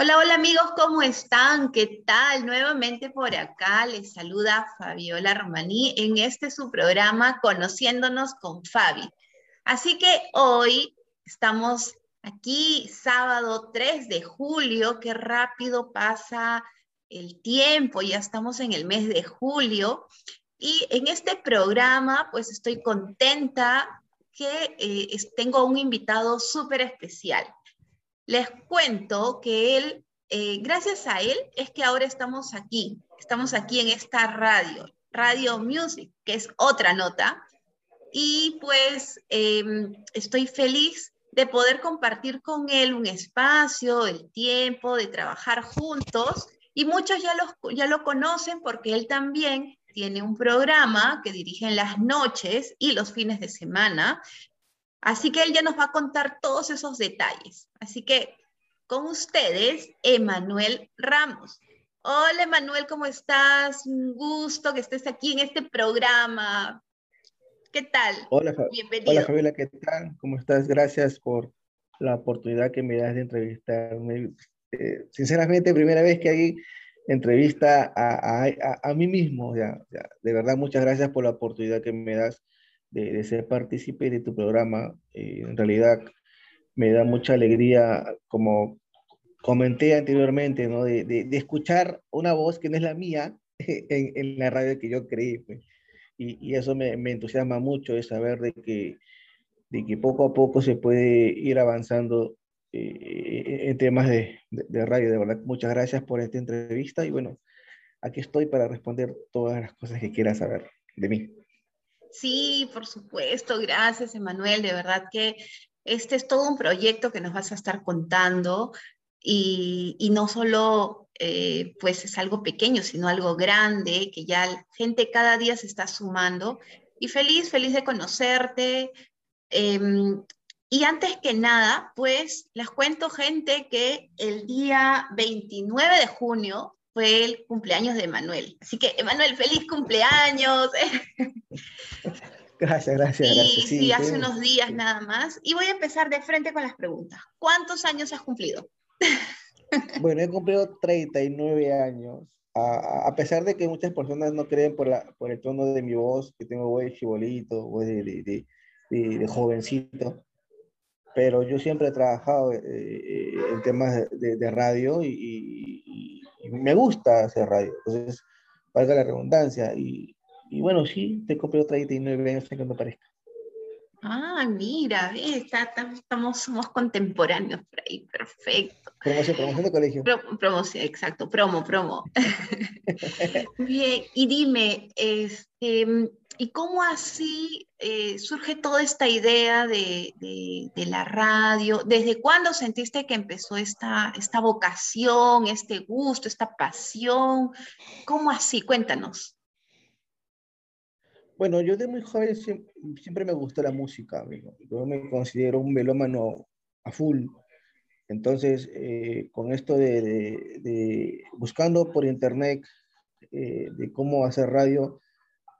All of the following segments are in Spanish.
Hola, hola amigos, ¿cómo están? ¿Qué tal? Nuevamente por acá les saluda Fabiola Romaní en este su programa Conociéndonos con Fabi. Así que hoy estamos aquí, sábado 3 de julio, qué rápido pasa el tiempo, ya estamos en el mes de julio. Y en este programa, pues estoy contenta que eh, tengo un invitado súper especial les cuento que él, eh, gracias a él, es que ahora estamos aquí, estamos aquí en esta radio, Radio Music, que es otra nota, y pues em, estoy feliz de poder compartir con él un espacio, el tiempo, de trabajar juntos, y muchos ya, ya lo conocen porque él también tiene un programa que dirige en las noches y los fines de semana, Así que él ya nos va a contar todos esos detalles. Así que con ustedes, Emanuel Ramos. Hola Emanuel, ¿cómo estás? Un gusto que estés aquí en este programa. ¿Qué tal? Hola, Bienvenido. Hola Fabiola, ¿qué tal? ¿Cómo estás? Gracias por la oportunidad que me das de entrevistarme. Eh, sinceramente, primera vez que hay entrevista a, mí mismo. Ya, De verdad, muchas gracias por la oportunidad que me das de, ser partícipe de tu programa. Eh, en realidad me da mucha alegría, como comenté anteriormente, ¿no? de, de, escuchar una voz que no es la mía en, en la radio que yo creí. Pues. Y, y, eso me, me, entusiasma mucho, de saber de que, de que poco a poco se puede ir avanzando eh, en temas de, de, radio. De verdad, muchas gracias por esta entrevista y bueno, aquí estoy para responder todas las cosas que quieras saber de mí. Sí, por supuesto, gracias Emanuel, de verdad que este es todo un proyecto que nos vas a estar contando y, no solo eh, pues es algo pequeño, sino algo grande, que ya gente cada día se está sumando y feliz, feliz de conocerte. Em, y antes que nada, pues les cuento gente que el día 29 de junio fue el cumpleaños de Emanuel. Así que, Emanuel, feliz cumpleaños. Gracias, gracias. Sí, sí, hace unos días nada más. Y voy a empezar de frente con las preguntas. ¿Cuántos años has cumplido? Bueno, he cumplido 39 años. A, pesar de que muchas personas no creen por, la, por el tono de mi voz, que tengo voz de chibolito, voz de, de, de, jovencito, pero yo siempre he trabajado eh, eh, en temas de, radio y, me gusta hacer radio. Entonces, valga la redundancia. Y, y bueno, sí, te compré otra 39 años que me parezca. Ah, mira, estamos, somos contemporáneos por ahí, perfecto. Promoción, promoción de colegio. promoción, exacto, promo, promo. Bien, y dime, este, ¿y cómo así eh, surge toda esta idea de, de, la radio? ¿Desde cuándo sentiste que empezó esta, esta vocación, este gusto, esta pasión? ¿Cómo así? Cuéntanos. Bueno, yo de muy joven siempre, me gustó la música, amigo. Yo me considero un melómano a full. Entonces, eh, con esto de, buscando por internet eh, de cómo hacer radio,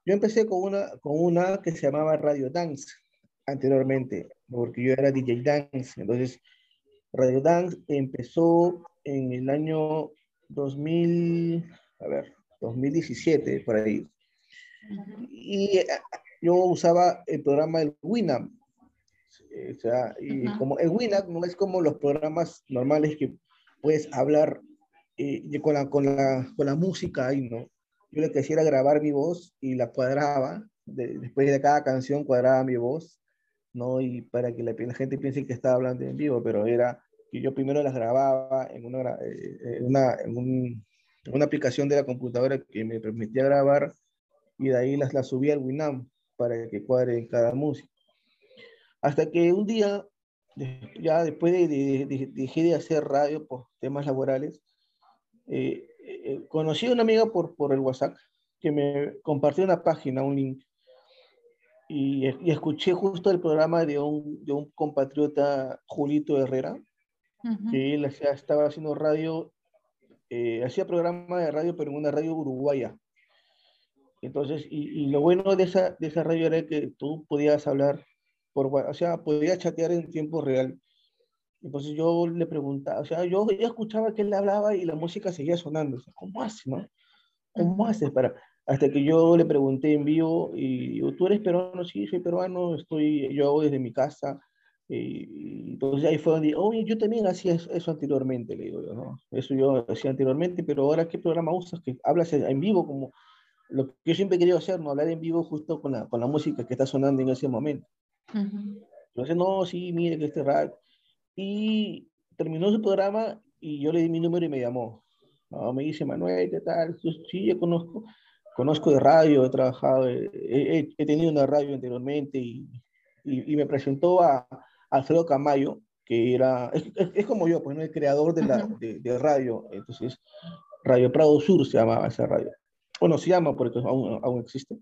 yo empecé con una, con una que se llamaba Radio Dance anteriormente, porque yo era DJ Dance. Entonces, Radio Dance empezó en el año 2000, a ver, 2017, por ahí. Y eh, yo usaba el programa del Winamp. O sea, y como el Winamp no es como los programas normales que puedes hablar eh, con, la, con, la, con la música ahí, ¿no? Yo lo que hacía era grabar mi voz y la cuadraba, después de cada canción cuadraba mi voz, ¿no? Y para que la, gente piense que estaba hablando en vivo, pero era que yo primero las grababa en una, eh, en una, en un, en una aplicación de la computadora que me permitía grabar y de ahí las, las subí al Winamp para que cuadre cada música. Hasta que un día, ya después de, de, dejé de hacer radio por temas laborales, eh, eh, conocí a una amiga por, por el WhatsApp que me compartió una página, un link, y, y escuché justo el programa de un, de un compatriota, Julito Herrera, que él estaba haciendo radio, eh, hacía programa de radio, pero en una radio uruguaya. Entonces, y, lo bueno de esa, de esa radio era que tú podías hablar, por, o sea, podías chatear en tiempo real Entonces yo le preguntaba, o sea, yo ya escuchaba que él hablaba y la música seguía sonando. O sea, ¿Cómo hace, no? ¿Cómo haces para...? Hasta que yo le pregunté en vivo, y ¿tú eres peruano? Sí, soy peruano, estoy, yo hago desde mi casa. Y entonces ahí fue donde, oye, yo también hacía eso, anteriormente, le digo yo, ¿no? Eso yo hacía anteriormente, pero ahora, ¿qué programa usas? Que hablas en vivo, como lo que yo siempre he querido hacer, ¿no? Hablar en vivo justo con la, con la música que está sonando en ese momento. Entonces, no, sí, mire que este rap. Y terminó su programa y yo le di mi número y me llamó. No, me dice, Manuel, ¿qué tal? Sí, yo conozco, conozco de radio, he trabajado, he, he, tenido una radio anteriormente y, y, me presentó a, Alfredo Camayo, que era, es, es, como yo, pues, ¿no? el creador de, la, de, de, radio. Entonces, Radio Prado Sur se llamaba esa radio. Bueno, se llama porque aún, aún existe.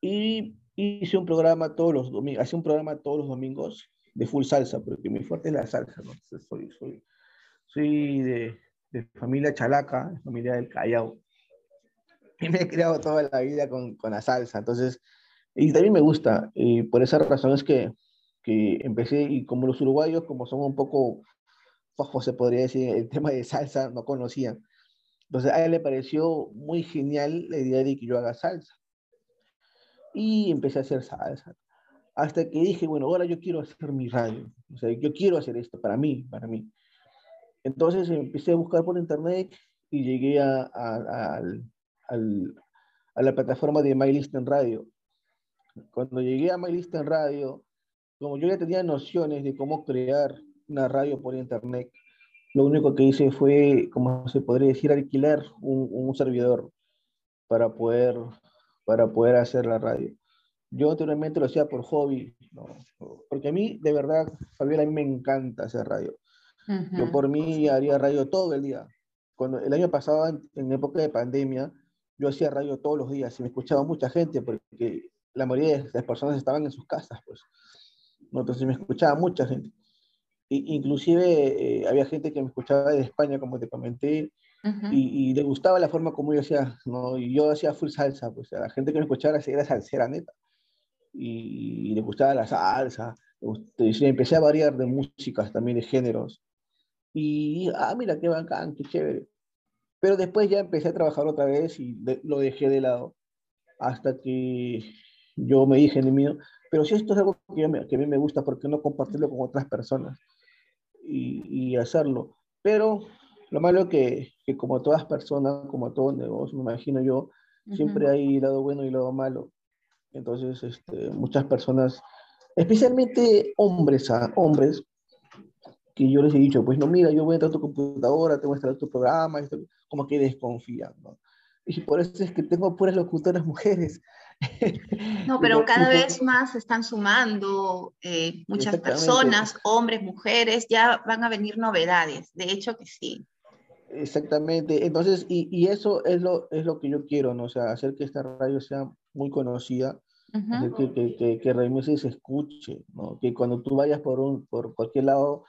Y hice un programa todos los domingos, hacía un programa todos los domingos de full salsa, porque mi fuerte es la salsa, ¿no? soy, soy, soy de, de, familia chalaca, familia del Callao, y me he criado toda la vida con, con la salsa, entonces, y también me gusta, y por esa razón es que, que empecé, y como los uruguayos, como son un poco fajos, se podría decir, el tema de salsa, no conocían, entonces a él le pareció muy genial la idea de que yo haga salsa, y empecé a hacer salsa. Hasta que dije, bueno, ahora yo quiero hacer mi radio. O sea, yo quiero hacer esto para mí, para mí. Entonces empecé a buscar por internet y llegué a, la plataforma de MyListen Radio. Cuando llegué a MyListen Radio, como yo ya tenía nociones de cómo crear una radio por internet, lo único que hice fue, como se podría decir, alquilar un, un servidor para poder, para poder hacer la radio. Yo anteriormente lo hacía por hobby, ¿no? porque a mí, de verdad, Fabiola, a mí me encanta hacer radio. Yo por mí haría radio todo el día. Cuando el año pasado, en, época de pandemia, yo hacía radio todos los días y me escuchaba mucha gente porque la mayoría de las personas estaban en sus casas, pues. Entonces me escuchaba mucha gente. Inclusive eh, había gente que me escuchaba de España, como te comenté, y, y, le gustaba la forma como yo hacía, ¿no? Y yo hacía full salsa, pues a la gente que me escuchaba era salsera neta y, le gustaba la salsa. Y empecé a variar de músicas, también de géneros. Y, ah, mira, qué bacán, qué chévere. Pero después ya empecé a trabajar otra vez y lo dejé de lado hasta que yo me dije en el mío, pero si esto es algo que, a mí me gusta, ¿por qué no compartirlo con otras personas y, y hacerlo? Pero lo malo que, que, como todas personas, como todo negocio, me imagino yo, siempre hay lado bueno y lado malo. Entonces, este, muchas personas, especialmente hombres, a, hombres, que yo les he dicho, pues no, mira, yo voy a entrar a tu computadora, te voy a instalar tu programa, esto, como que desconfían, ¿no? Y por eso es que tengo puras locutoras mujeres. No, pero cada vez más están sumando eh, muchas personas, hombres, mujeres, ya van a venir novedades, de hecho que sí. Exactamente, entonces, y, y, eso es lo, es lo que yo quiero, ¿no? O sea, hacer que esta radio sea muy conocida, que, que, que, que, se escuche, ¿no? Que cuando tú vayas por, un, por cualquier lado,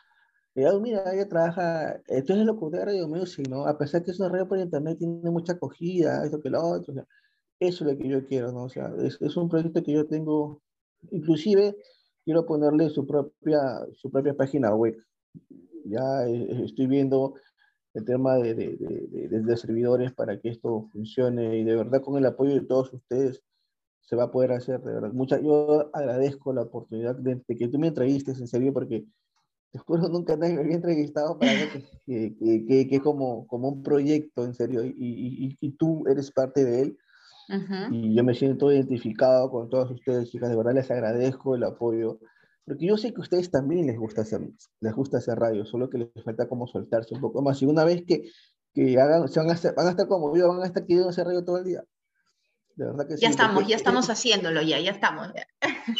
eh, mira, ella trabaja, esto es lo que de Radio Music, ¿no? A pesar que es una radio por internet, tiene mucha acogida, esto que lo otro, o sea, eso es lo que yo quiero, ¿no? O sea, es, es un proyecto que yo tengo, inclusive quiero ponerle su propia, su propia página web. Ya eh, estoy viendo el tema de, de, de, de, servidores para que esto funcione y de verdad con el apoyo de todos ustedes se va a poder hacer, de verdad. Mucha, yo agradezco la oportunidad de, que tú me entrevistes, en serio, porque te juro, nunca me había entrevistado para que, que, que, que, como, como un proyecto, en serio, y, y, y tú eres parte de él. Y yo me siento identificado con todas ustedes, chicas, de verdad les agradezco el apoyo, porque yo sé que a ustedes también les gusta hacer, les gusta hacer radio, solo que les falta como soltarse un poco más. Y una vez que, que hagan, se van, a estar, van a estar como yo, van a estar queriendo hacer radio todo el día ya estamos, ya estamos haciendo ya, ya estamos.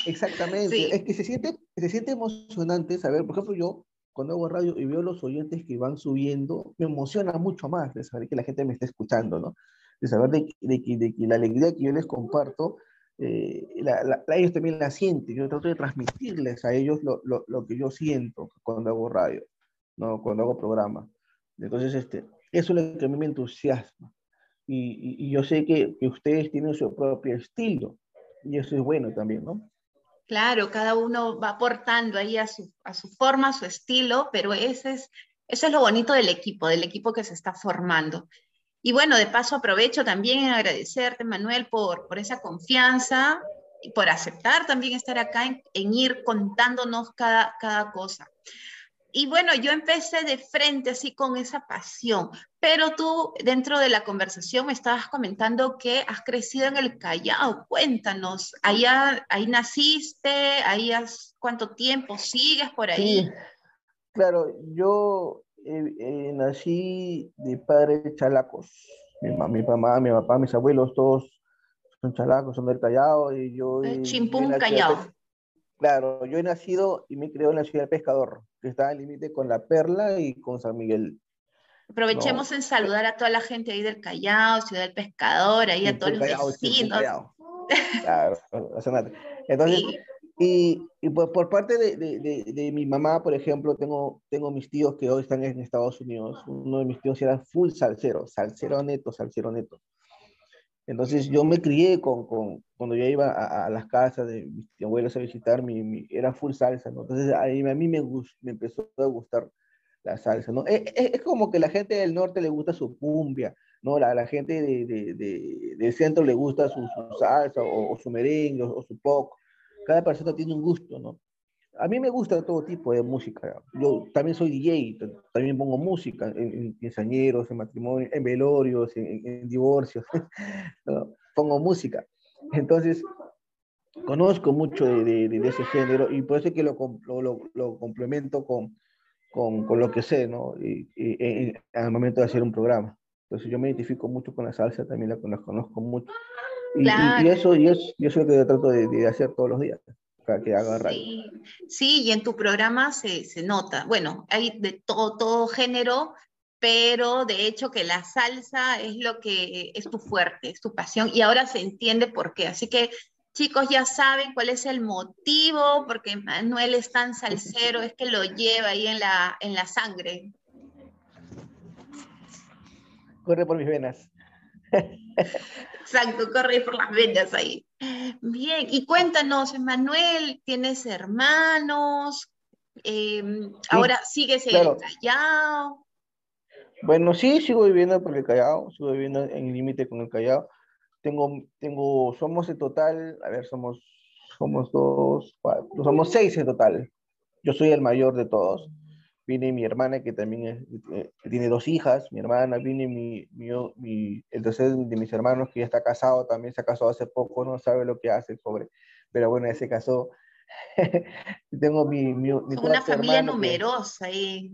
Exactamente. Es que se siente, se siente emocionante saber, por ejemplo, yo cuando hago radio y veo los oyentes que van subiendo, me emociona mucho más de saber que la gente me está escuchando, ¿no? De saber de, de, de que la alegría que yo les comparto, eh, la, la, ellos también la sienten. Yo trato de transmitirles a ellos lo, lo, lo, que yo siento cuando hago radio, ¿no? Cuando hago programa. Entonces, este, eso es lo que a mí me entusiasma y, y, yo sé que, que, ustedes tienen su propio estilo y eso es bueno también, ¿no? Claro, cada uno va aportando ahí a su, a su forma, a su estilo, pero ese es, eso es lo bonito del equipo, del equipo que se está formando. Y bueno, de paso aprovecho también en agradecerte, Manuel, por, por esa confianza y por aceptar también estar acá en, ir contándonos cada, cada cosa y bueno, yo empecé de frente así con esa pasión, pero tú dentro de la conversación me estabas comentando que has crecido en el Callao. Cuéntanos, ahí, ahí naciste, ahí has, ¿cuánto tiempo sigues por ahí? Sí, claro, yo eh, eh, nací de padres chalacos. Mi, mi mamá, mi papá, mis abuelos, todos son chalacos, son del Callao y yo... Chimpún Callao. Claro, yo he nacido y me criado en la ciudad de Pescador, que está al límite con La Perla y con San Miguel. Aprovechemos en saludar a toda la gente ahí del Callao, Ciudad del Pescador, ahí a todos los vecinos. Claro, entonces, y, y por, por, parte de, de, de, mi mamá, por ejemplo, tengo, tengo mis tíos que hoy están en Estados Unidos. Uno de mis tíos era full salsero, salsero neto, salsero neto. Entonces yo me crié con, con cuando yo iba a, a, las casas de mis abuelos a visitar, mi, mi, era full salsa, ¿no? Entonces a mí, a mí me, gust, me empezó a gustar la salsa, ¿no? Es, es, es, como que la gente del norte le gusta su cumbia, ¿no? La, la gente de, de, de, del centro le gusta su, su salsa o, o, su merengue o, o su pop. Cada persona tiene un gusto, ¿no? a mí me gusta todo tipo de música. Yo también soy DJ, también pongo música en, en en matrimonios, en velorios, en, en divorcios. ¿no? Pongo música. Entonces, conozco mucho de, de, de, ese género y por eso es que lo, lo, lo complemento con, con, con, lo que sé, ¿no? Y, y, y, al momento de hacer un programa. Entonces, yo me identifico mucho con la salsa, también la, la conozco mucho. Y, claro. y, eso, y, eso, y eso es lo que yo trato de, de hacer todos los días que haga radio. Sí, sí, y en tu programa se, se nota, bueno, hay de todo, todo género, pero de hecho que la salsa es lo que es tu fuerte, es tu pasión, y ahora se entiende por qué. Así que chicos ya saben cuál es el motivo, porque Manuel es tan salsero, es que lo lleva ahí en la, en la sangre. Corre por mis venas. Exacto, corre por las venas ahí. Bien, y cuéntanos, Manuel, ¿tienes hermanos? Eh, ¿Ahora sigues en claro. el Callao? Bueno, sí, sigo viviendo por el Callao, sigo viviendo en el límite con el Callao. Tengo, tengo, somos en total, a ver, somos, somos dos, cuatro, somos seis en total. Yo soy el mayor de todos viene mi hermana que también es, eh, tiene dos hijas, mi hermana, viene mi, mi, mi, el tercer de mis hermanos que ya está casado, también se ha casado hace poco, no sabe lo que hace, pobre, pero bueno, ya se casó. Tengo mi, mi, mi Una familia numerosa ahí.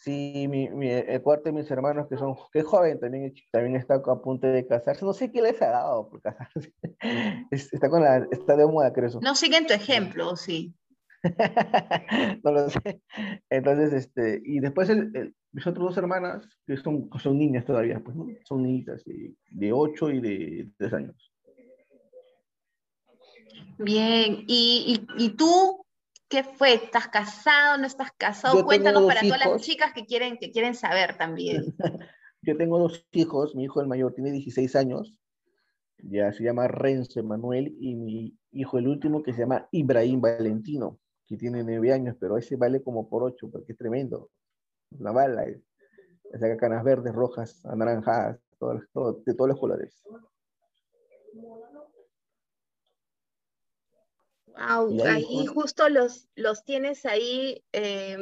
Sí, mi, mi, el cuarto de mis hermanos que son, que es joven, también, también está a punto de casarse. No sé qué les ha dado por casarse. está, con la, está de moda, creo. No siguen tu ejemplo, sí. no lo sé. Entonces, este, y después el, el, mis otras dos hermanas, que son, son niñas todavía, pues, ¿no? Son niñitas de, de 8 y de 3 años. Bien, ¿Y, y, y tú qué fue? ¿Estás casado? ¿No estás casado? Yo Cuéntanos para hijos. todas las chicas que quieren, que quieren saber también. Yo tengo dos hijos, mi hijo el mayor tiene 16 años, ya se llama Renzo Manuel, y mi hijo el último que se llama Ibrahim Valentino que tiene nueve años, pero ese vale como por ocho, porque es tremendo. Una bala, es, saca canas verdes, rojas, anaranjadas, todo, de todos los colores. Wow, ahí, ahí justo los, los tienes ahí, eh,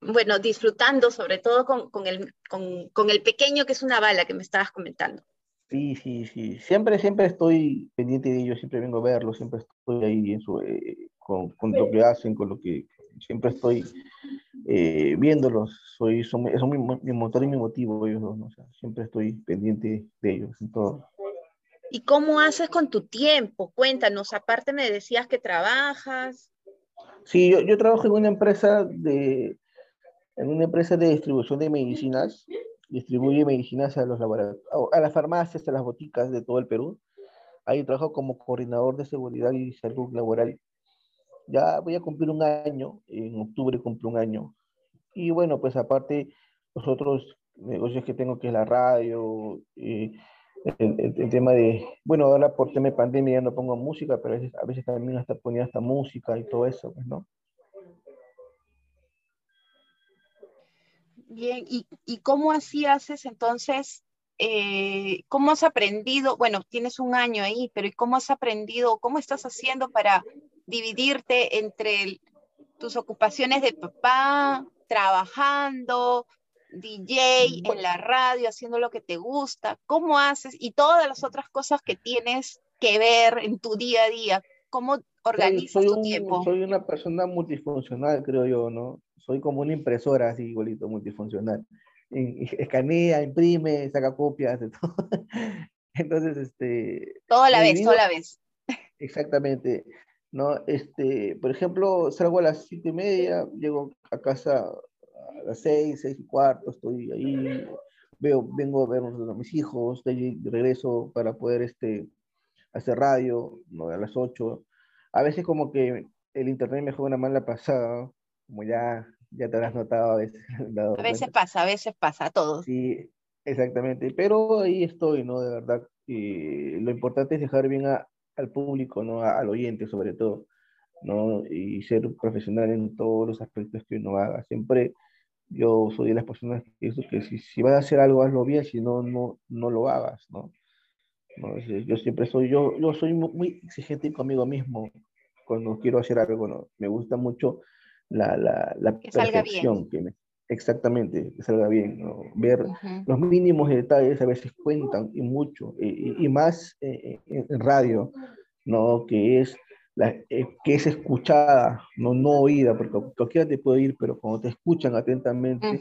bueno, disfrutando sobre todo con, con, el, con, con el pequeño que es una bala que me estabas comentando. Sí, sí, sí. Siempre, siempre estoy pendiente de ellos, siempre vengo a verlos, siempre estoy ahí en su, eh, con, con, lo que hacen, con lo que siempre estoy eh, viéndolos. Soy, son, son mi, mi, motor y mi motivo ellos dos, ¿no? o sea, siempre estoy pendiente de ellos en todo. ¿Y cómo haces con tu tiempo? Cuéntanos, aparte me decías que trabajas. Sí, yo, yo trabajo en una empresa de, en una empresa de distribución de medicinas distribuye medicinas a los laboratorios, a las farmacias, a las boticas de todo el Perú. Ahí trabajo como coordinador de seguridad y salud laboral. Ya voy a cumplir un año, en octubre cumplo un año. Y bueno, pues aparte, los otros negocios que tengo, que es la radio, eh, el, tema de, bueno, ahora por tema de pandemia ya no pongo música, pero a veces, a veces también hasta ponía hasta música y todo eso, pues, ¿no? Bien, ¿y, y cómo así haces entonces? Eh, ¿Cómo has aprendido? Bueno, tienes un año ahí, pero ¿y cómo has aprendido? ¿Cómo estás haciendo para dividirte entre tus ocupaciones de papá, trabajando, DJ, en la radio, haciendo lo que te gusta, cómo haces y todas las otras cosas que tienes que ver en tu día a día, cómo organizas tu tiempo. Soy una persona multifuncional, creo yo, ¿no? Soy como una impresora así, igualito, multifuncional. Escanea, imprime, saca copias, de todo. Entonces, este... Todo a la vez, todo a la vez. Exactamente. ¿No? Este, por ejemplo, salgo a las siete y media, llego a casa a las seis, seis y cuarto, estoy ahí, veo, vengo a ver a mis hijos, de regreso para poder este, hacer radio, ¿no? a las ocho. A veces como que el internet me juega una mala pasada, como ya, ya te has notado a veces. a veces pasa, a veces pasa, a todos. Sí, exactamente, pero ahí estoy, ¿no? De verdad, y lo importante es dejar bien a, al público, ¿no? al oyente sobre todo, ¿no? Y ser profesional en todos los aspectos que uno haga. Siempre yo soy de las personas que pienso que si, si vas a hacer algo, hazlo bien, si no, no, no lo hagas, ¿no? ¿no? Yo siempre soy, yo, yo soy muy exigente conmigo mismo cuando quiero hacer algo, ¿no? Me gusta mucho la, la, la perfección, que me, exactamente, que salga bien, ¿no? Ver los mínimos detalles a veces cuentan y mucho, y, y más eh, en radio, ¿no? Que es la, eh, que es escuchada, no, no oída, porque cualquiera te puede ir, pero cuando te escuchan atentamente,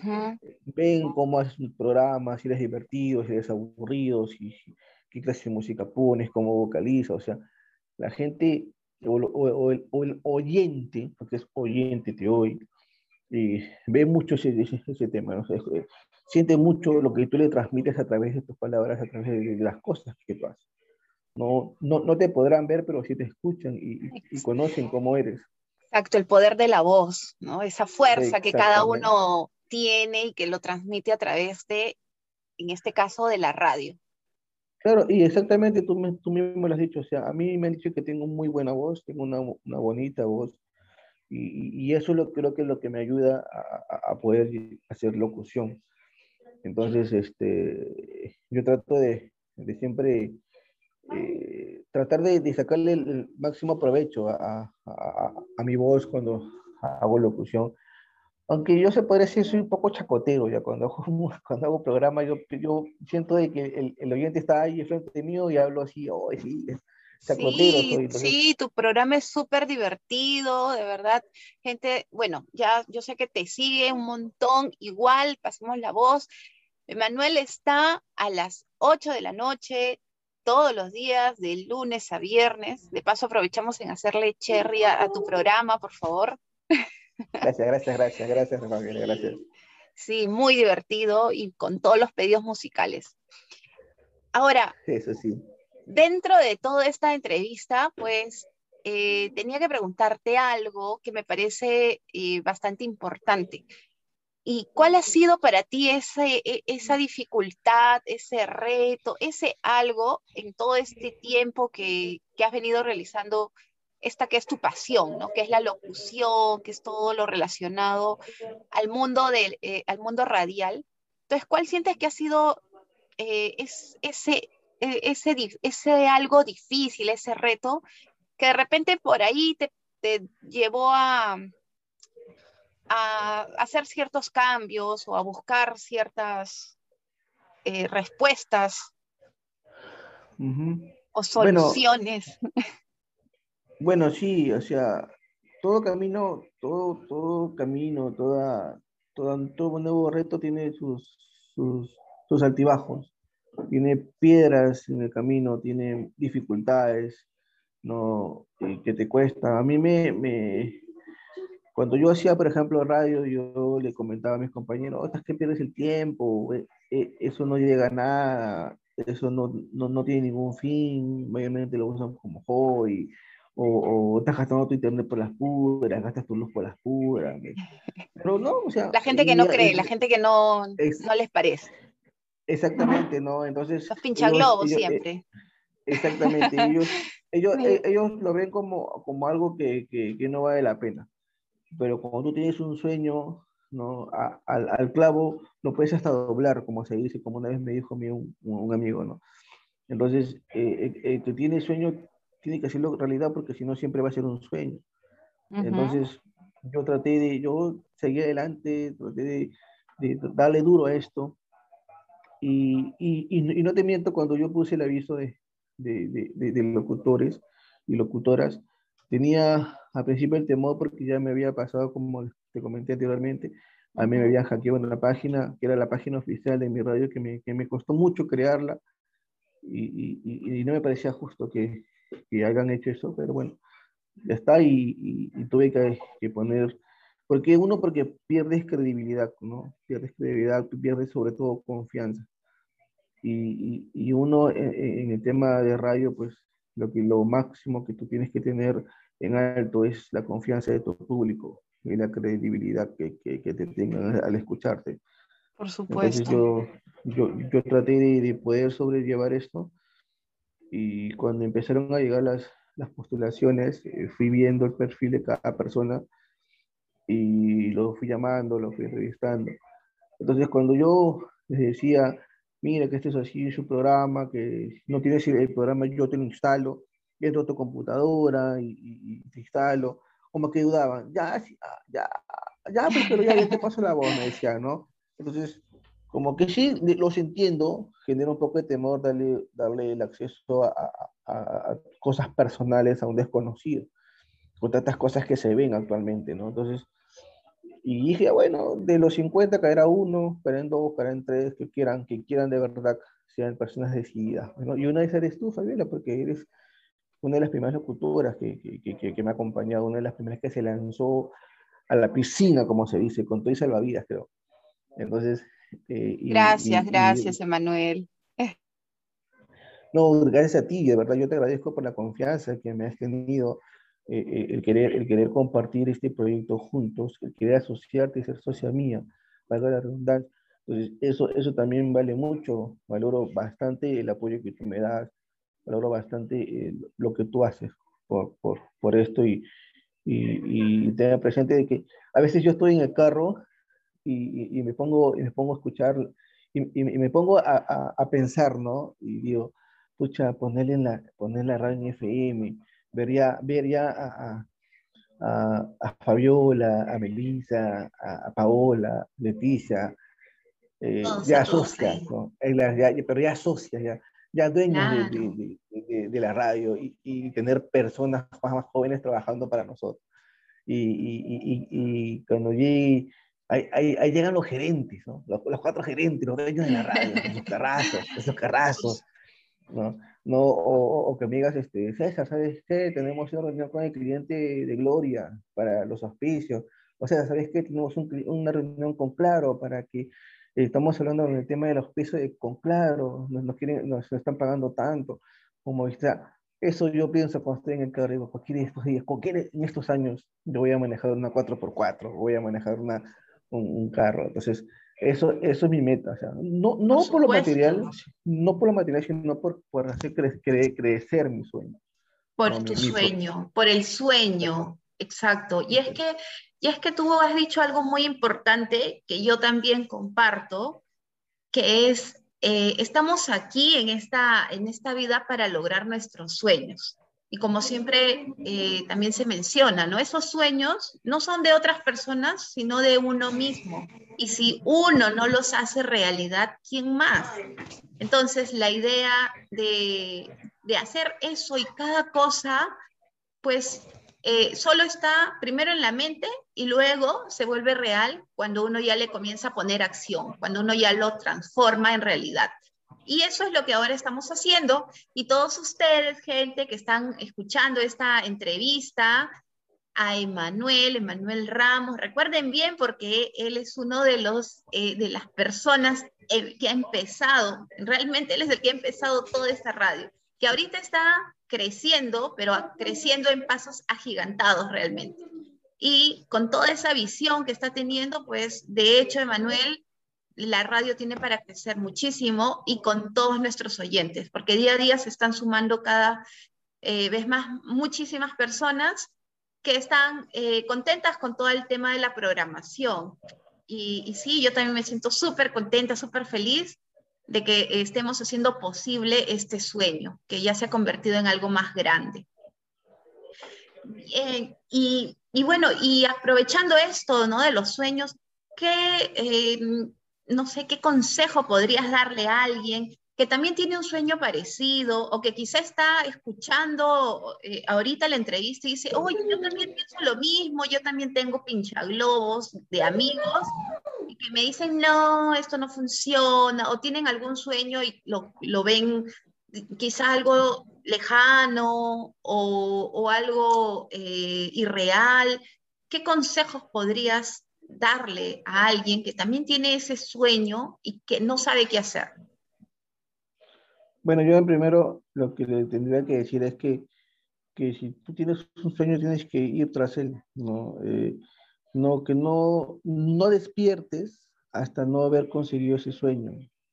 ven cómo haces un programa, si eres divertido, si eres aburrido, si, qué clase de música pones, cómo vocaliza, o sea, la gente o, o, el, o el, oyente, porque es oyente, te oye, y ve mucho ese, ese, tema, ¿no? Eh, siente mucho lo que tú le transmites a través de tus palabras, a través de, las cosas que tú haces. No, no, no, te podrán ver, pero sí te escuchan y, y, conocen cómo eres. Exacto, el poder de la voz, ¿no? Esa fuerza que cada uno tiene y que lo transmite a través de, en este caso, de la radio. Claro, y exactamente tú, tú mismo lo has dicho, o sea, a mí me han dicho que tengo muy buena voz, tengo una, una bonita voz, y, y, eso lo, creo que es lo que me ayuda a, a, poder hacer locución. Entonces, este, yo trato de, de siempre eh, tratar de, de, sacarle el, máximo provecho a, a, mi voz cuando hago locución. Aunque yo se podría decir, soy un poco chacotero ya cuando hago, cuando hago programa, yo, yo siento de que el, el oyente está ahí frente mío y hablo así, oh, sí, Sí, sí, tu programa es súper divertido, de verdad. Gente, bueno, ya yo sé que te sigue un montón, igual, pasemos la voz. Emanuel está a las 8 de la noche todos los días, de lunes a viernes. De paso, aprovechamos en hacerle cherry a, tu programa, por favor. Gracias, gracias, gracias, gracias, gracias. Sí, muy divertido y con todos los pedidos musicales. Ahora, Eso sí dentro de toda esta entrevista, pues eh, tenía que preguntarte algo que me parece eh, bastante importante. ¿Y cuál ha sido para ti ese, e, esa dificultad, ese reto, ese algo en todo este tiempo que, que, has venido realizando esta que es tu pasión, ¿no? que es la locución, que es todo lo relacionado al mundo, del, eh, al mundo radial? Entonces, ¿cuál sientes que ha sido es, ese, ese, ese algo difícil, ese reto, que de repente por ahí te, te llevó a, a, hacer ciertos cambios o a buscar ciertas eh, respuestas. O soluciones. Bueno, sí, o sea, todo camino, todo, todo camino, toda, todo, todo nuevo reto tiene sus, sus, sus altibajos tiene piedras en el camino, tiene dificultades, ¿no? que te cuesta. A mí me, me, cuando yo hacía, por ejemplo, radio, yo le comentaba a mis compañeros, estás que pierdes el tiempo, eh, eh, eso no llega a nada, eso no, no, no, tiene ningún fin, mayormente lo usan como hobby, o, o, estás gastando tu internet por las puras, gastas tu luz por las puras. Pero no, o sea... La gente que no cree, la gente que no, no les parece. Exactamente, ¿no? Entonces... Los pinchaglobos eh, siempre. exactamente, ellos, ellos, eh, ellos lo ven como, como algo que, que, que, no vale la pena. Pero cuando tú tienes un sueño, ¿no? al, al, clavo lo puedes hasta doblar, como se dice, como una vez me dijo mi, un, un amigo, ¿no? Entonces, eh, que tiene sueño tiene que hacerlo realidad porque si no siempre va a ser un sueño. Entonces, yo traté de, yo seguí adelante, traté de, de darle duro a esto. Y, y, y, no te miento, cuando yo puse el aviso de, de, de, locutores y locutoras, tenía al principio el temor porque ya me había pasado, como te comenté anteriormente, a mí me habían hackeado en la página, que era la página oficial de mi radio, que me, que me costó mucho crearla y, y, no me parecía justo que, que, hayan hecho eso, pero bueno, ya está y, tuve que, que, poner, porque uno porque pierdes credibilidad, ¿no? Pierdes credibilidad, pierdes sobre todo confianza. Y, uno en, en, el tema de radio, pues lo, que, lo máximo que tú tienes que tener en alto es la confianza de tu público y la credibilidad que, que, que te tengan al escucharte. Por supuesto. Entonces yo, yo, yo traté de, de, poder sobrellevar esto y cuando empezaron a llegar las, las postulaciones, eh, fui viendo el perfil de cada persona y lo fui llamando, lo fui entrevistando. Entonces cuando yo les decía, mira que este es así su programa, que no tienes el programa, yo te lo instalo, entro a tu computadora y, y, y te instalo, como que dudaban, ya, ah, ya, ya, pues, pero ya, ya te paso la voz, me decían, ¿no? Entonces, como que sí, los entiendo, genera un poco de temor darle, darle el acceso a, a, cosas personales a un desconocido, con tantas cosas que se ven actualmente, ¿no? Entonces, y dije, bueno, de los 50 caerá uno, caerán dos, caerán tres, que quieran, que quieran de verdad sean personas decididas. ¿no? Y una de esas eres tú, Fabiola, porque eres una de las primeras locutoras que, que, que, que, me ha acompañado, una de las primeras que se lanzó a la piscina, como se dice, con todo y salvavidas, creo. Entonces... Eh, gracias, gracias, Emanuel. No, gracias a ti, de verdad yo te agradezco por la confianza que me has tenido, eh, eh, el, querer, el querer compartir este proyecto juntos, el querer asociarte y ser socia mía, para la redundancia. Entonces, eso, eso también vale mucho, valoro bastante el apoyo que tú me das, valoro bastante lo que tú haces por, por, por esto y, y, y tener presente de que a veces yo estoy en el carro y, y, me, pongo, me pongo a escuchar y, me pongo a, a, a, pensar, ¿no? Y digo, pucha, ponerle la, poner la radio en FM, ver ya, ver ya a, a, a, Fabiola, a Melissa, a, Paola, Leticia, eh, ya socias, ¿no? ya, pero ya socias, ya, ya dueños de, de, de, la radio y, y, tener personas más, jóvenes trabajando para nosotros. Y, y, y cuando llegué Ahí, ahí, ahí, llegan los gerentes, ¿no? Los, los, cuatro gerentes, los dueños de la radio, esos carrazos, esos carrazos, ¿no? No o, o, que me digas, este, César, ¿sabes qué? Tenemos una reunión con el cliente de Gloria para los auspicios. O sea, ¿sabes qué? Tenemos un, una reunión con Claro para que eh, estamos hablando del tema de los auspicios con Claro, nos, nos, quieren, nos están pagando tanto. Como está, eso yo pienso cuando estoy en el carro, cualquier de estos días, cualquier en estos años, yo voy a manejar una 4x4, voy a manejar una un, carro. Entonces, eso, eso es mi meta. O sea, no, no por, lo material, no por lo material, sino por, por hacer cre crecer mi sueño. Por tu sueño, por el sueño, exacto. Y es, que, y es que tú has dicho algo muy importante que yo también comparto, que es, eh, estamos aquí en esta, en esta vida para lograr nuestros sueños. Y como siempre eh, también se menciona, ¿no? Esos sueños no son de otras personas, sino de uno mismo. Y si uno no los hace realidad, ¿quién más? Entonces, la idea de, hacer eso y cada cosa, pues eh, solo está primero en la mente y luego se vuelve real cuando uno ya le comienza a poner acción, cuando uno ya lo transforma en realidad. Y eso es lo que ahora estamos haciendo. Y todos ustedes, gente que están escuchando esta entrevista, a Emanuel, Emanuel Ramos, recuerden bien porque él es uno de los eh, de las personas eh, que ha empezado, realmente él es el que ha empezado toda esta radio, que ahorita está creciendo, pero creciendo en pasos agigantados realmente. Y con toda esa visión que está teniendo, pues de hecho Emanuel la radio tiene para crecer muchísimo y con todos nuestros oyentes, porque día a día se están sumando cada eh, vez más muchísimas personas que están eh, contentas con todo el tema de la programación. Y, sí, yo también me siento súper contenta, súper feliz de que estemos haciendo posible este sueño, que ya se ha convertido en algo más grande. Y, bueno, y aprovechando esto, ¿no? De los sueños, ¿qué, eh, no sé, qué consejo podrías darle a alguien que también tiene un sueño parecido o que quizá está escuchando eh, ahorita la entrevista y dice, oye, yo también pienso lo mismo, yo también tengo pinchaglobos de amigos y que me dicen, no, esto no funciona, o tienen algún sueño y lo, lo ven quizá algo lejano o, o algo eh, irreal. ¿Qué consejos podrías darle a alguien que también tiene ese sueño y que no sabe qué hacer? Bueno, yo primero lo que le tendría que decir es que, que si tú tienes un sueño tienes que ir tras él, ¿no? Eh, no que no, no despiertes hasta no haber conseguido ese sueño.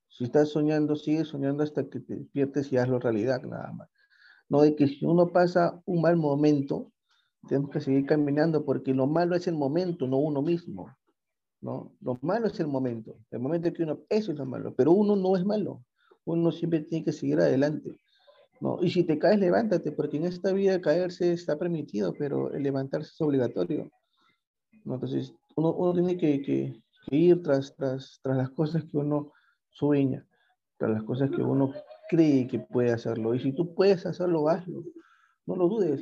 Si estás soñando, sigue soñando hasta que te despiertes y hazlo realidad, nada más. No de que si uno pasa un mal momento, tenemos que seguir caminando porque lo malo es el momento, no uno mismo. ¿no? Lo malo es el momento. El momento que uno, eso es lo malo, pero uno no es malo uno siempre tiene que seguir adelante. ¿no? Y si te caes, levántate, porque en esta vida caerse está permitido, pero el levantarse es obligatorio. ¿no? Entonces, uno, uno tiene que, que, ir tras, tras, tras las cosas que uno sueña, tras las cosas que uno cree que puede hacerlo. Y si tú puedes hacerlo, hazlo. No lo dudes,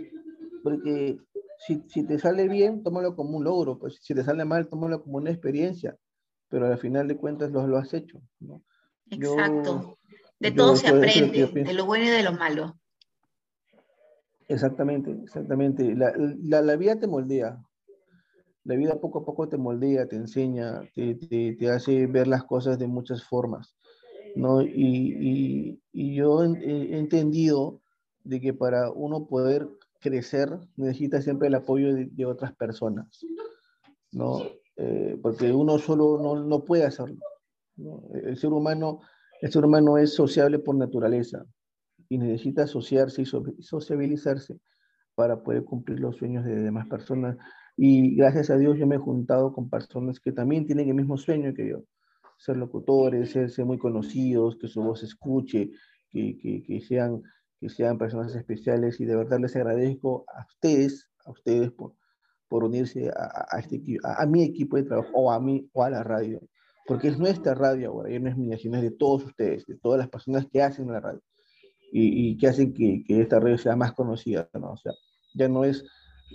porque si, si, te sale bien, tómalo como un logro, pues si te sale mal, tómalo como una experiencia, pero al final de cuentas lo, lo has hecho. ¿no? Exacto. De todo se aprende, de lo bueno y de lo malo. Exactamente, exactamente. La, la, la, vida te moldea. La vida poco a poco te moldea, te enseña, te, te, te hace ver las cosas de muchas formas. ¿no? Y, y, y yo he, entendido de que para uno poder crecer necesita siempre el apoyo de, de otras personas. ¿no? Eh, porque uno solo no, no puede hacerlo. ¿no? El ser humano el ser humano es sociable por naturaleza y necesita asociarse y sociabilizarse para poder cumplir los sueños de demás personas. Y gracias a Dios yo me he juntado con personas que también tienen el mismo sueño que yo, ser locutores, ser, muy conocidos, que su voz se escuche, que, que, que, sean, que sean personas especiales y de verdad les agradezco a ustedes, a ustedes por, por unirse a, a, este, a, a mi equipo de trabajo o a mí o a la radio porque es nuestra radio ahora, ya no es mía, sino es de todos ustedes, de todas las personas que hacen la radio y, y que hacen que, que, esta radio sea más conocida, ¿no? O sea, ya no es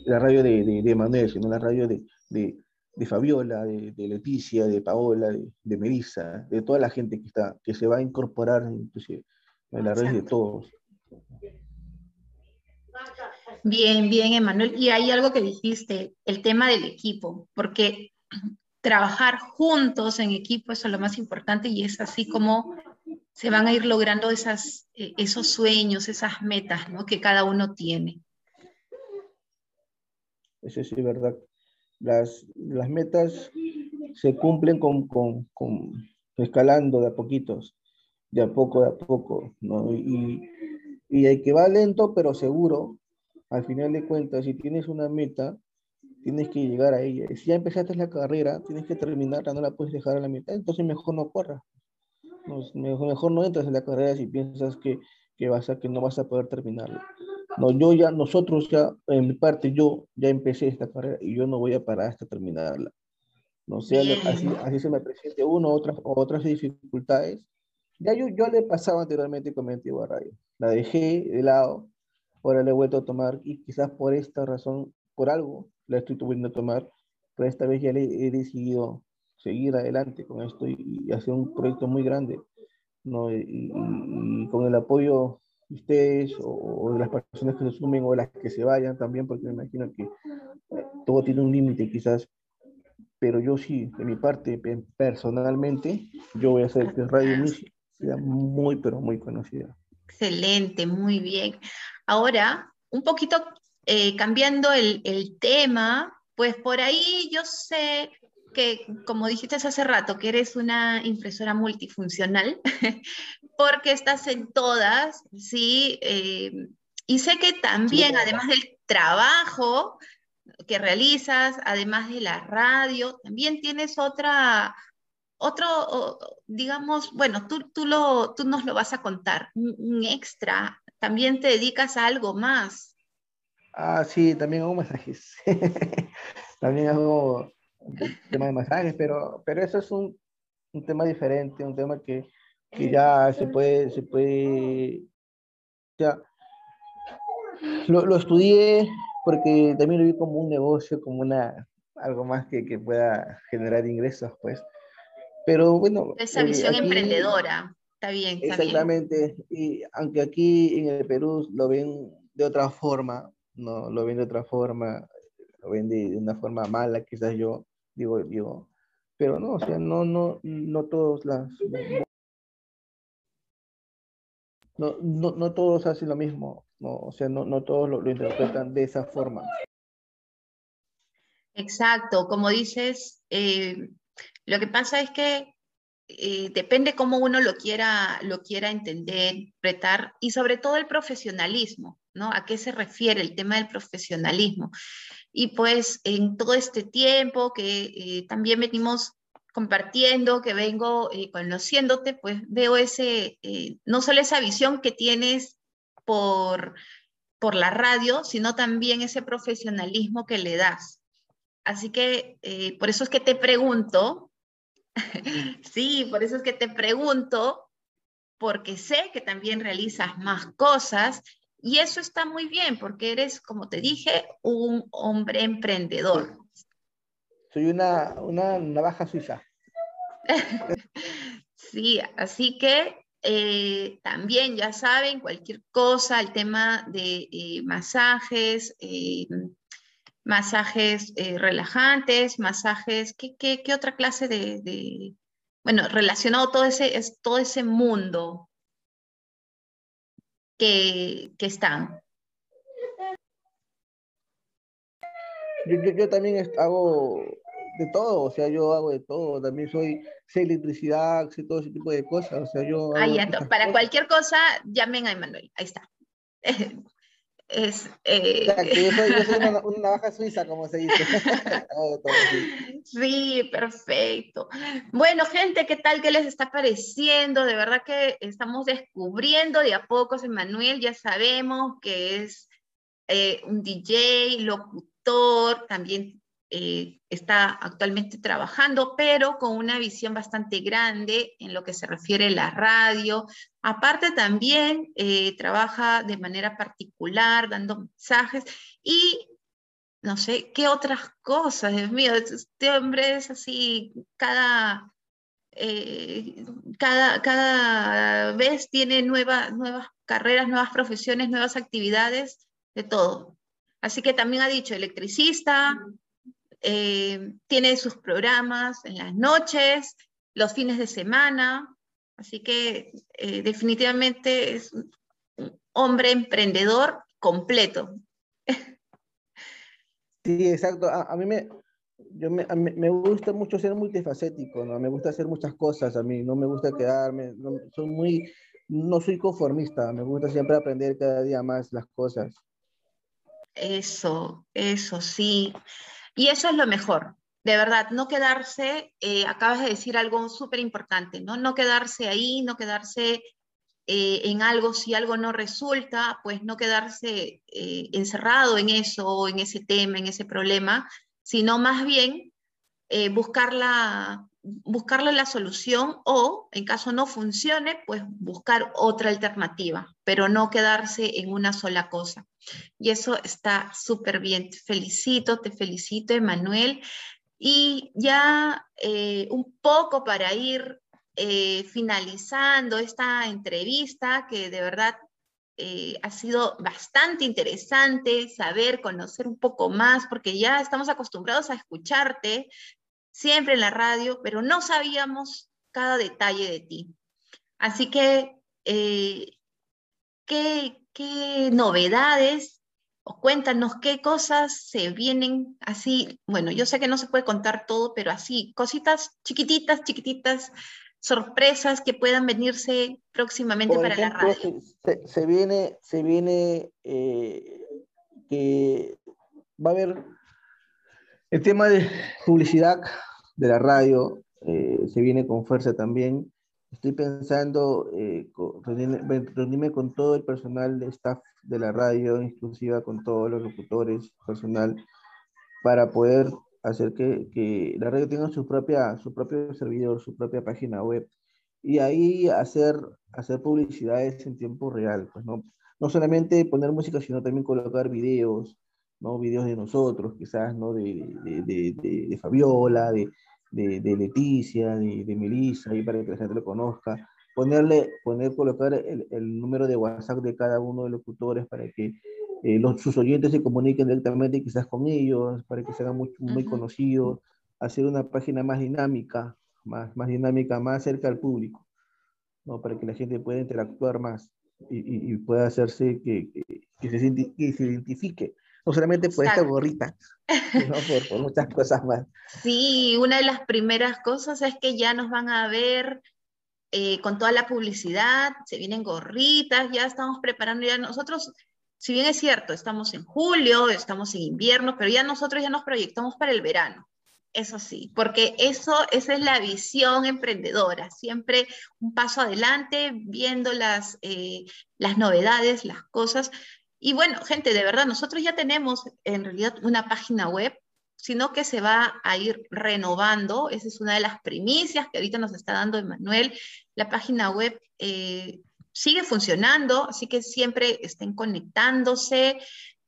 la radio de, de, de Manuel, sino la radio de, de, de Fabiola, de, Leticia, de Paola, de, Melissa, de toda la gente que, está, que se va a incorporar inclusive en la red de todos. Bien, bien, Emanuel. Y hay algo que dijiste, el tema del equipo, porque trabajar juntos en equipo, eso es lo más importante y es así como se van a ir logrando esas, eh, esos sueños, esas metas ¿no? que cada uno tiene. Eso sí, verdad. Las, las metas se cumplen con, con, escalando de a poquitos, de a poco, de a poco, ¿no? Y el que va lento pero seguro, al final de cuentas, si tienes una meta, tienes que llegar a ella. Y si ya empezaste la carrera, tienes que terminarla, no la puedes dejar a la mitad, entonces mejor no corras. mejor, mejor no entras en la carrera si piensas que, que, vas a, que no vas a poder terminarla. No, yo ya, nosotros ya, en mi parte, yo ya empecé esta carrera y yo no voy a parar hasta terminarla. No sea, así, así se me presente uno otras, otras dificultades. Ya yo, yo le pasaba anteriormente con mi antigua radio. La dejé de lado, ahora le he vuelto a tomar y quizás por esta razón, por algo, la estoy tuviendo a tomar, pero esta vez ya le he decidido seguir adelante con esto y, hacer un proyecto muy grande, ¿no? Y, con el apoyo de ustedes o, de las personas que se sumen o de las que se vayan también, porque me imagino que eh, todo tiene un límite quizás, pero yo sí, de mi parte, personalmente, yo voy a hacer que Radio Music muy, pero muy conocida. Excelente, muy bien. Ahora, un poquito eh, cambiando el, el, tema, pues por ahí yo sé que, como dijiste hace rato, que eres una impresora multifuncional, porque estás en todas, ¿sí? Eh, y sé que también, además del trabajo que realizas, además de la radio, también tienes otra, otro, digamos, bueno, tú, tú, lo, tú nos lo vas a contar, un extra, también te dedicas a algo más. Ah, sí, también hago masajes. también hago tema de masajes, pero, pero eso es un, un tema diferente, un tema que, que, ya se puede, se puede, ya, lo, lo, estudié porque también lo vi como un negocio, como una, algo más que, que pueda generar ingresos, pues. Pero bueno. Esa eh, visión emprendedora, está bien. Está exactamente, y aunque aquí en el Perú lo ven de otra forma, no, lo ven de otra forma, lo ven de, una forma mala, quizás yo digo, digo, pero no, o sea, no, no, no todos las, no, no, no todos hacen lo mismo, no, o sea, no, no todos lo, lo interpretan de esa forma. Exacto, como dices, eh, lo que pasa es que eh, depende cómo uno lo quiera, lo quiera entender, interpretar y sobre todo el profesionalismo, ¿no? ¿A qué se refiere el tema del profesionalismo? Y pues en todo este tiempo que eh, también venimos compartiendo, que vengo eh, conociéndote, pues veo ese, no solo esa visión que tienes por, por la radio, sino también ese profesionalismo que le das. Así que por eso es que te pregunto, Sí, por eso es que te pregunto, porque sé que también realizas más cosas y eso está muy bien porque eres, como te dije, un hombre emprendedor. Soy una, una navaja suiza. sí, así que eh, también ya saben, cualquier cosa, el tema de eh, masajes, eh, masajes eh, relajantes, masajes, ¿qué, ¿qué, qué, otra clase de, de, bueno, relacionado todo ese, es, todo ese mundo que, que están? Yo, yo, yo, también hago de todo, o sea, yo hago de todo, también soy, sé electricidad, sé todo ese tipo de cosas, o sea, yo... Ahí para cualquier cosa, llamen a Emanuel, ahí está. Es, eh... yo soy, una, una, navaja suiza, como se dice. sí, perfecto. Bueno, gente, ¿qué tal? ¿Qué les está pareciendo? De verdad que estamos descubriendo de a poco, Emanuel, ya sabemos que es eh, un DJ, locutor, también eh, está actualmente trabajando, pero con una visión bastante grande en lo que se refiere a la radio. Aparte también eh, trabaja de manera particular, dando mensajes y no sé, qué otras cosas, Dios mío, este hombre es así, cada, eh, cada, cada vez tiene nuevas carreras, nuevas profesiones, nuevas actividades, de todo. Así que también ha dicho electricista, eh, tiene sus programas en las noches, los fines de semana, así que eh, definitivamente es un hombre emprendedor completo. Sí, exacto. A, mí me, yo me, me, gusta mucho ser multifacético, ¿no? Me gusta hacer muchas cosas a mí, no me gusta quedarme, no, soy muy, no soy conformista, me gusta siempre aprender cada día más las cosas. Eso, eso, sí. Y eso es lo mejor, de verdad, no quedarse, eh, acabas de decir algo súper importante, ¿no? No quedarse ahí, no quedarse eh, en algo, si algo no resulta, pues no quedarse eh, encerrado en eso, en ese tema, en ese problema, sino más bien buscar la, buscarle la solución o, en caso no funcione, pues buscar otra alternativa, pero no quedarse en una sola cosa. Y eso está súper bien. Felicito, te felicito, Emanuel. Y ya eh, un poco para ir eh, finalizando esta entrevista, que de verdad eh, ha sido bastante interesante saber, conocer un poco más, porque ya estamos acostumbrados a escucharte, siempre en la radio, pero no sabíamos cada detalle de ti. Así que, eh, ¿qué, ¿qué, novedades o cuéntanos qué cosas se vienen así, bueno, yo sé que no se puede contar todo, pero así, cositas chiquititas, chiquititas, sorpresas que puedan venirse próximamente para la radio. Se, viene, se viene eh, que va a haber el tema de publicidad de la radio, eh, se viene con fuerza también. Estoy pensando eh, reunirme, con todo el personal de staff de la radio, inclusive con todos los locutores, personal, para poder hacer que, que, la radio tenga su, propia, su propio servidor, su propia página web, y ahí hacer, hacer publicidades en tiempo real, pues, ¿no? No solamente poner música, sino también colocar videos, ¿no? Videos de nosotros, quizás, ¿no? De, de, de, de Fabiola, de, de, Leticia, de, de Melissa, ahí para que la gente lo conozca. Ponerle, poner, colocar el, el número de WhatsApp de cada uno de los locutores para que eh, los, sus oyentes se comuniquen directamente quizás con ellos, para que se hagan muy, muy conocidos, hacer una página más dinámica, más, más dinámica, más cerca al público, ¿no? para que la gente pueda interactuar más y, y, pueda hacerse que, que, se, que se identifique, no solamente por esta gorrita, sino por, por, muchas cosas más. Sí, una de las primeras cosas es que ya nos van a ver eh, con toda la publicidad, se vienen gorritas, ya estamos preparando, ya nosotros si bien es cierto, estamos en julio, estamos en invierno, pero ya nosotros ya nos proyectamos para el verano. Eso sí, porque eso, esa es la visión emprendedora, siempre un paso adelante, viendo las, eh, las novedades, las cosas. Y bueno, gente, de verdad, nosotros ya tenemos en realidad una página web, sino que se va a ir renovando. Esa es una de las primicias que ahorita nos está dando Emanuel. La página web eh, sigue funcionando, así que siempre estén conectándose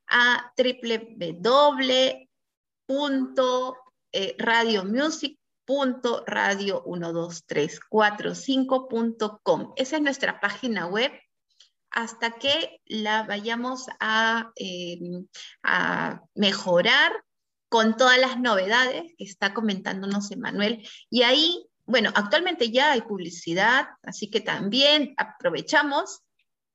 a www.radiomusic.radio12345.com. Esa es nuestra página web hasta que la vayamos a, em, a mejorar con todas las novedades que está comentándonos Emanuel. Y ahí bueno, actualmente ya hay publicidad, así que también aprovechamos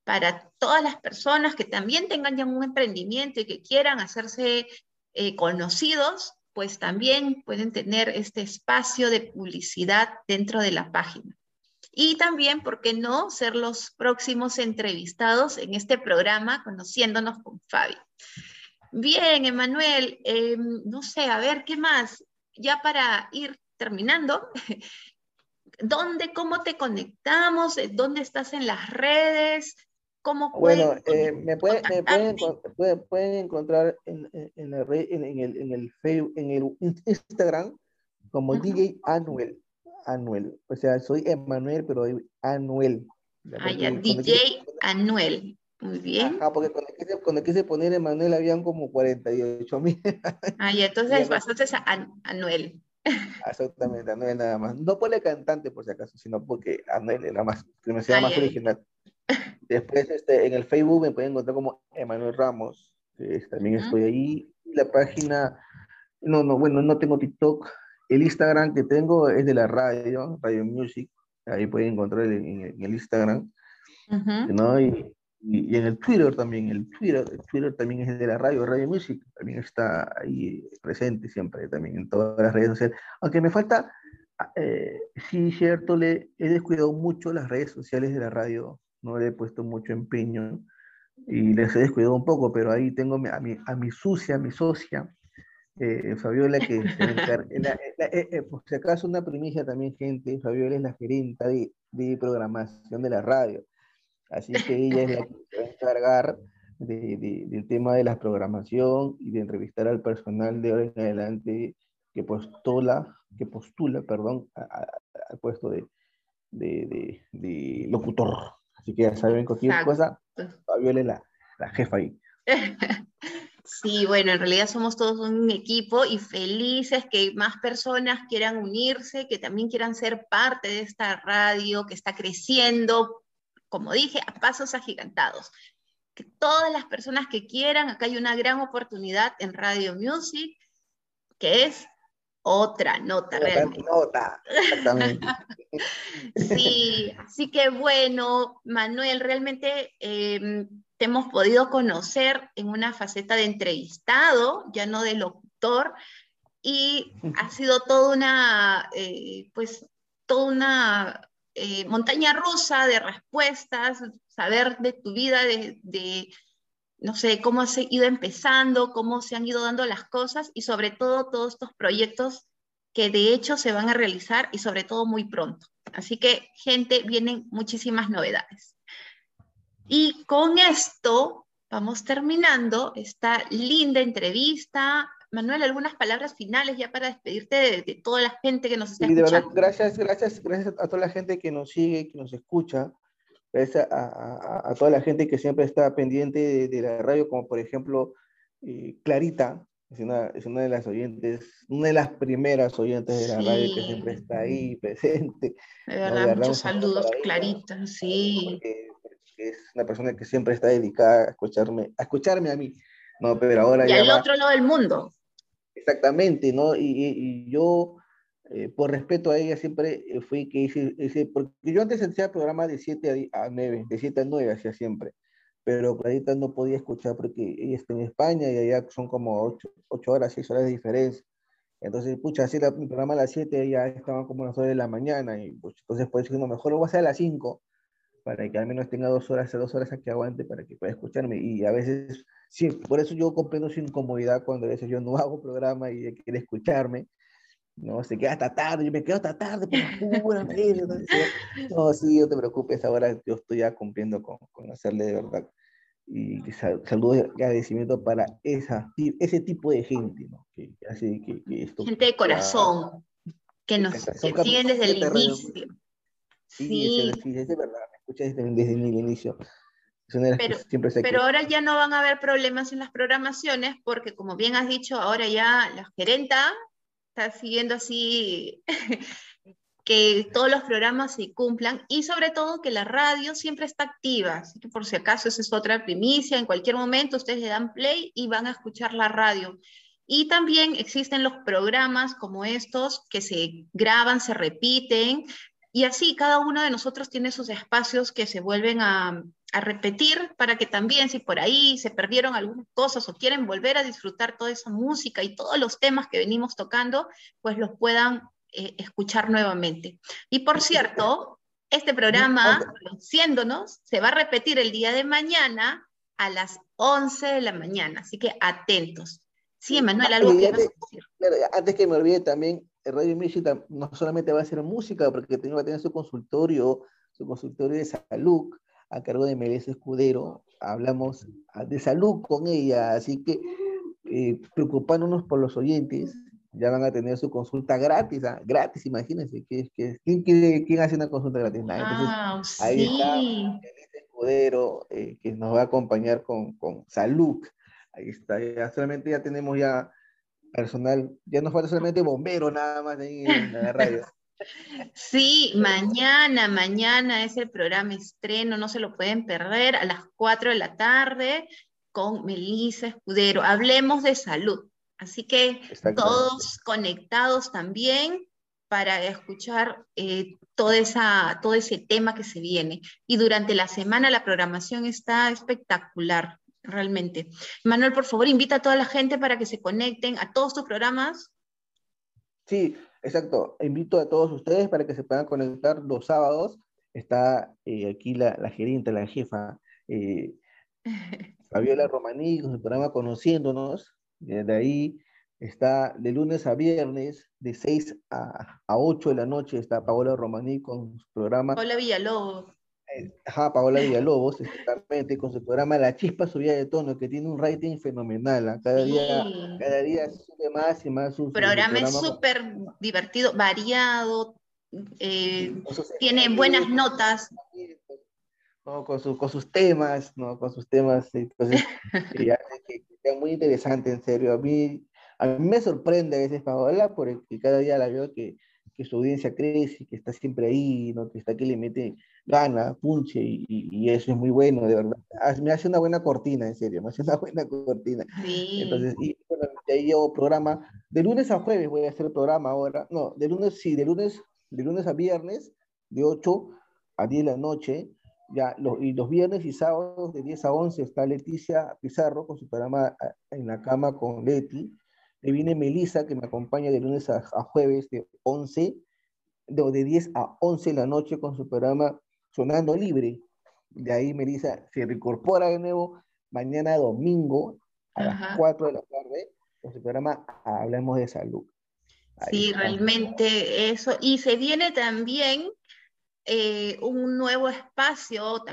para todas las personas que también tengan ya un emprendimiento y que quieran hacerse eh, conocidos, pues también pueden tener este espacio de publicidad dentro de la página. Y también, ¿por qué no?, ser los próximos entrevistados en este programa, conociéndonos con Fabi. Bien, Emanuel, em, no sé, a ver, ¿qué más? Ya para ir terminando, ¿dónde, cómo te conectamos? ¿Dónde estás en las redes? ¿Cómo bueno, eh, me, pueden, pueden, encontrar en, en, la red, en, el, en, el Facebook, en el Instagram como DJ Anuel. Anuel. O sea, soy Emanuel, pero Anuel. Ah, ya, DJ Anuel. Muy bien. Ajá, porque cuando quise, cuando quise poner Emanuel habían como 48 mil. Ah, ya, entonces pasaste a Anuel. Exactamente, Anuel nada más. No por el cantante, por si acaso, sino porque Anuel era más, que me sea más original. Después, este, en el Facebook me pueden encontrar como Emanuel Ramos, que también estoy ahí. La página, no, no, bueno, no tengo TikTok. El Instagram que tengo es de la radio, Radio Music. Ahí pueden encontrar en, el Instagram. ¿no? Y, y, en el Twitter también, el Twitter, el Twitter también es de la radio, Radio Music, también está ahí presente siempre, también en todas las redes sociales. Aunque me falta, eh, sí, cierto, le he descuidado mucho las redes sociales de la radio, no le he puesto mucho empeño y les he descuidado un poco, pero ahí tengo a mi, a mi sucia, a mi socia, eh, Fabiola, que se encarga, eh, eh, por si acaso una primicia también, gente, Fabiola es la gerente de, de programación de la radio. Así que ella es la que se va a encargar de, del tema de la programación y de entrevistar al personal de ahora en adelante que postula, que postula perdón, al puesto de, de, locutor. Así que ya saben, cualquier cosa, Fabiola es la, la jefa ahí. Sí, bueno, en realidad somos todos un equipo y felices que más personas quieran unirse, que también quieran ser parte de esta radio que está creciendo como dije, a pasos agigantados. Que todas las personas que quieran, acá hay una gran oportunidad en Radio Music, que es otra nota realmente. Nota, exactamente. sí, así que bueno, Manuel, realmente em, te hemos podido conocer en una faceta de entrevistado, ya no de locutor, y ha sido toda una, eh, pues, toda una eh, montaña rusa de respuestas, saber de tu vida, de, de, no sé, cómo has ido empezando, cómo se han ido dando las cosas y sobre todo todos estos proyectos que de hecho se van a realizar y sobre todo muy pronto. Así que, gente, vienen muchísimas novedades. Y con esto vamos terminando esta linda entrevista. Manuel, algunas palabras finales ya para despedirte de, toda la gente que nos está sí, escuchando. De verdad, gracias, gracias, gracias a toda la gente que nos sigue, que nos escucha, gracias a, a, toda la gente que siempre está pendiente de, la radio, como por ejemplo eh, Clarita, es una, es una de las oyentes, una de las primeras oyentes de la radio que siempre está ahí presente. De verdad, muchos saludos, Clarita, sí. Es una persona que siempre está dedicada a escucharme, a escucharme a mí. No, pero ahora y al otro lado del mundo. Exactamente, ¿no? Y, y, yo, eh, por respeto a ella, siempre fui que hice, hice, porque yo antes hacía programa de 7 a 9, de 7 a 9 hacía siempre pero Clarita no podía escuchar porque ella está en España y allá son como 8, horas, 6 horas de diferencia. Entonces, pucha, así el programa a las 7 ya estaban como las 9 de la mañana y pues, entonces pues decir, no, mejor lo voy a hacer a las 5 para que al menos tenga dos horas, dos horas a que aguante para que pueda escucharme. Y a veces, sí, por eso yo comprendo su incomodidad cuando a veces yo no hago programa y ella quiere escucharme. No, se queda hasta tarde, yo me quedo hasta tarde por la ¿no? no, sí, no te preocupes, ahora yo estoy ya cumpliendo con, con hacerle de verdad. Y saludos y agradecimiento para esa, ese tipo de gente, ¿no? Que hace que, que esto gente de corazón, que nos siguen desde el inicio. Sí, sí. Es, es, verdad, me escuchas desde, desde el inicio. Pero, pero, ahora ya no van a haber problemas en las programaciones porque, como bien has dicho, ahora ya la gerenta está siguiendo así que todos los programas se cumplan y sobre todo que la radio siempre está activa. Así que por si acaso esa es otra primicia, en cualquier momento ustedes le dan play y van a escuchar la radio. Y también existen los programas como estos que se graban, se repiten y así cada uno de nosotros tiene sus espacios que se vuelven a, a repetir para que también si por ahí se perdieron algunas cosas o quieren volver a disfrutar toda esa música y todos los temas que venimos tocando, pues los puedan eh, escuchar nuevamente. Y por cierto, este programa, Conociéndonos, se va a repetir el día de mañana a las 11 de la mañana, así que atentos. Sí, Emanuel, algo que antes, antes que me olvide también, Radio Music no solamente va a ser música, porque va a tener su consultorio, su consultorio de salud, a cargo de Melissa Escudero. Hablamos de salud con ella, así que eh, preocupándonos por los oyentes, ya van a tener su consulta gratis, ¿ah? gratis, imagínense. Que, que, ¿quién, quién, hace una consulta gratis? Entonces, ah, ahí está Melissa Escudero, eh, que nos va a acompañar con, con salud. Ahí está, ya solamente ya tenemos ya personal, ya nos falta solamente bombero nada más ahí en la radio. Sí, mañana, mañana es el programa estreno, no se lo pueden perder a las 4 de la tarde con Melissa Escudero. Hablemos de salud. Así que todos conectados también para escuchar eh, esa, todo ese tema que se viene. Y durante la semana la programación está espectacular, realmente. Manuel, por favor, invita a toda la gente para que se conecten a todos tus programas. Sí, Exacto. Invito a todos ustedes para que se puedan conectar los sábados. Está eh, aquí la, la, gerente, la jefa, eh, Fabiola Romaní, con su programa Conociéndonos. De ahí está de lunes a viernes, de 6 a, a 8 de la noche, está Paola Romaní con su programa. Paola Villalobos. Ajá, Paola Villalobos, exactamente, con su programa La Chispa Subida de Tono, que tiene un rating fenomenal. ¿ah? Cada, día, cada día sube más y más. Su, programa es súper divertido, variado, eh, tiene buenas notas. con, con sus temas, ¿no? Con sus temas, entonces, que, que, muy interesante, en serio. A mí, a mí me sorprende a veces Paola, porque cada día la veo que que su audiencia crece, que está siempre ahí, ¿no? que está que le mete gana, punche, y, y, eso es muy bueno, de verdad. Me hace una buena cortina, en serio, me hace una buena cortina. Sí. Entonces, y bueno, ahí yo programa, de lunes a jueves voy a hacer el programa ahora, no, de lunes, sí, de lunes, de lunes a viernes, de 8 a 10 de la noche, Ya, y los viernes y sábados de 10 a 11 está Leticia Pizarro con su programa En la cama con Leti. Le viene Melisa que me acompaña de lunes a, jueves de 11, de, de 10 a 11 de la noche con su programa Sonando Libre. De ahí Melisa se reincorpora de nuevo mañana domingo a las 4 de la tarde con su programa Hablemos de Salud. sí, realmente eso. Y se viene también eh, un nuevo espacio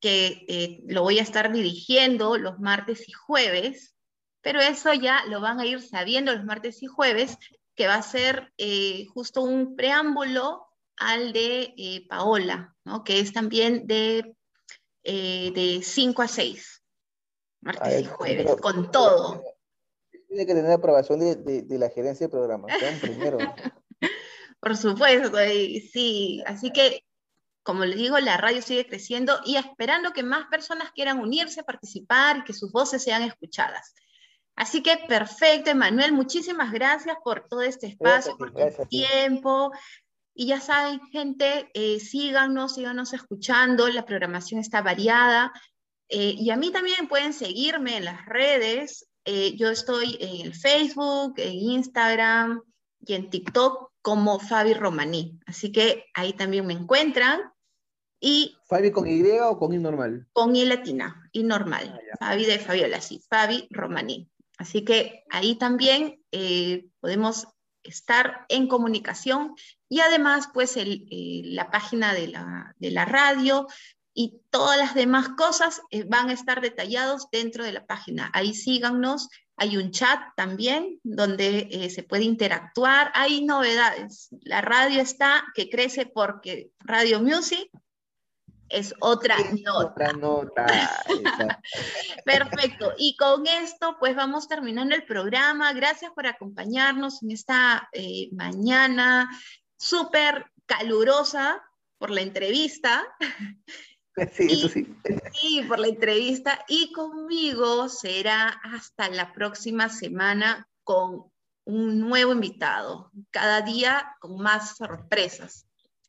que eh, lo voy a estar dirigiendo los martes y jueves, pero eso ya lo van a ir sabiendo los martes y jueves, que va a ser eh, justo un preámbulo al de Paola, ¿no? que es también de, de 5 a 6, martes y jueves, con todo. Tiene que tener aprobación de, de, la gerencia de programación primero. Por supuesto, sí. Así que, como les digo, la radio sigue creciendo y esperando que más personas quieran unirse, participar y que sus voces sean escuchadas. Así que perfecto, Emanuel, muchísimas gracias por todo este espacio, por tu tiempo. Y ya saben, gente, eh, síganos, síganos escuchando, la programación está variada. Eh, y a mí también pueden seguirme en las redes. Eh, yo estoy en el Facebook, en Instagram y en TikTok como Fabi Romaní. Así que ahí también me encuentran. Y ¿Fabi con Y o con I normal? Con I latina, normal. Ah, Fabi de Fabiola, sí, Fabi Romaní. Así que ahí también eh, podemos estar en comunicación y además pues eh, la página de la, de la, radio y todas las demás cosas eh, van a estar detallados dentro de la página. Ahí síganos hay un chat también donde se puede interactuar. Hay novedades. La radio está que crece porque Radio Music es otra nota. Otra nota. Perfecto. Y con esto, pues vamos terminando el programa. Gracias por acompañarnos en esta eh, mañana súper calurosa por la entrevista. Sí, eso sí. Sí, por la entrevista. Y conmigo será hasta la próxima semana con un nuevo invitado, cada día con más sorpresas.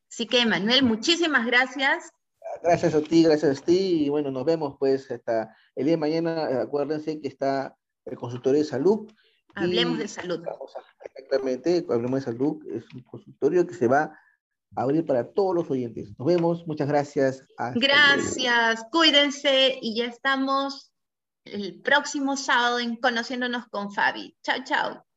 Así que, Manuel, muchísimas gracias. Gracias a ti, gracias a ti. Y bueno, nos vemos pues hasta el día de mañana. Acuérdense que está el consultorio de salud. Hablemos de salud. exactamente, hablemos de salud. Es un consultorio que se va abrir para todos los oyentes. Nos vemos, muchas gracias. gracias, cuídense y ya estamos el próximo sábado en Conociéndonos con Fabi. Chao, chao.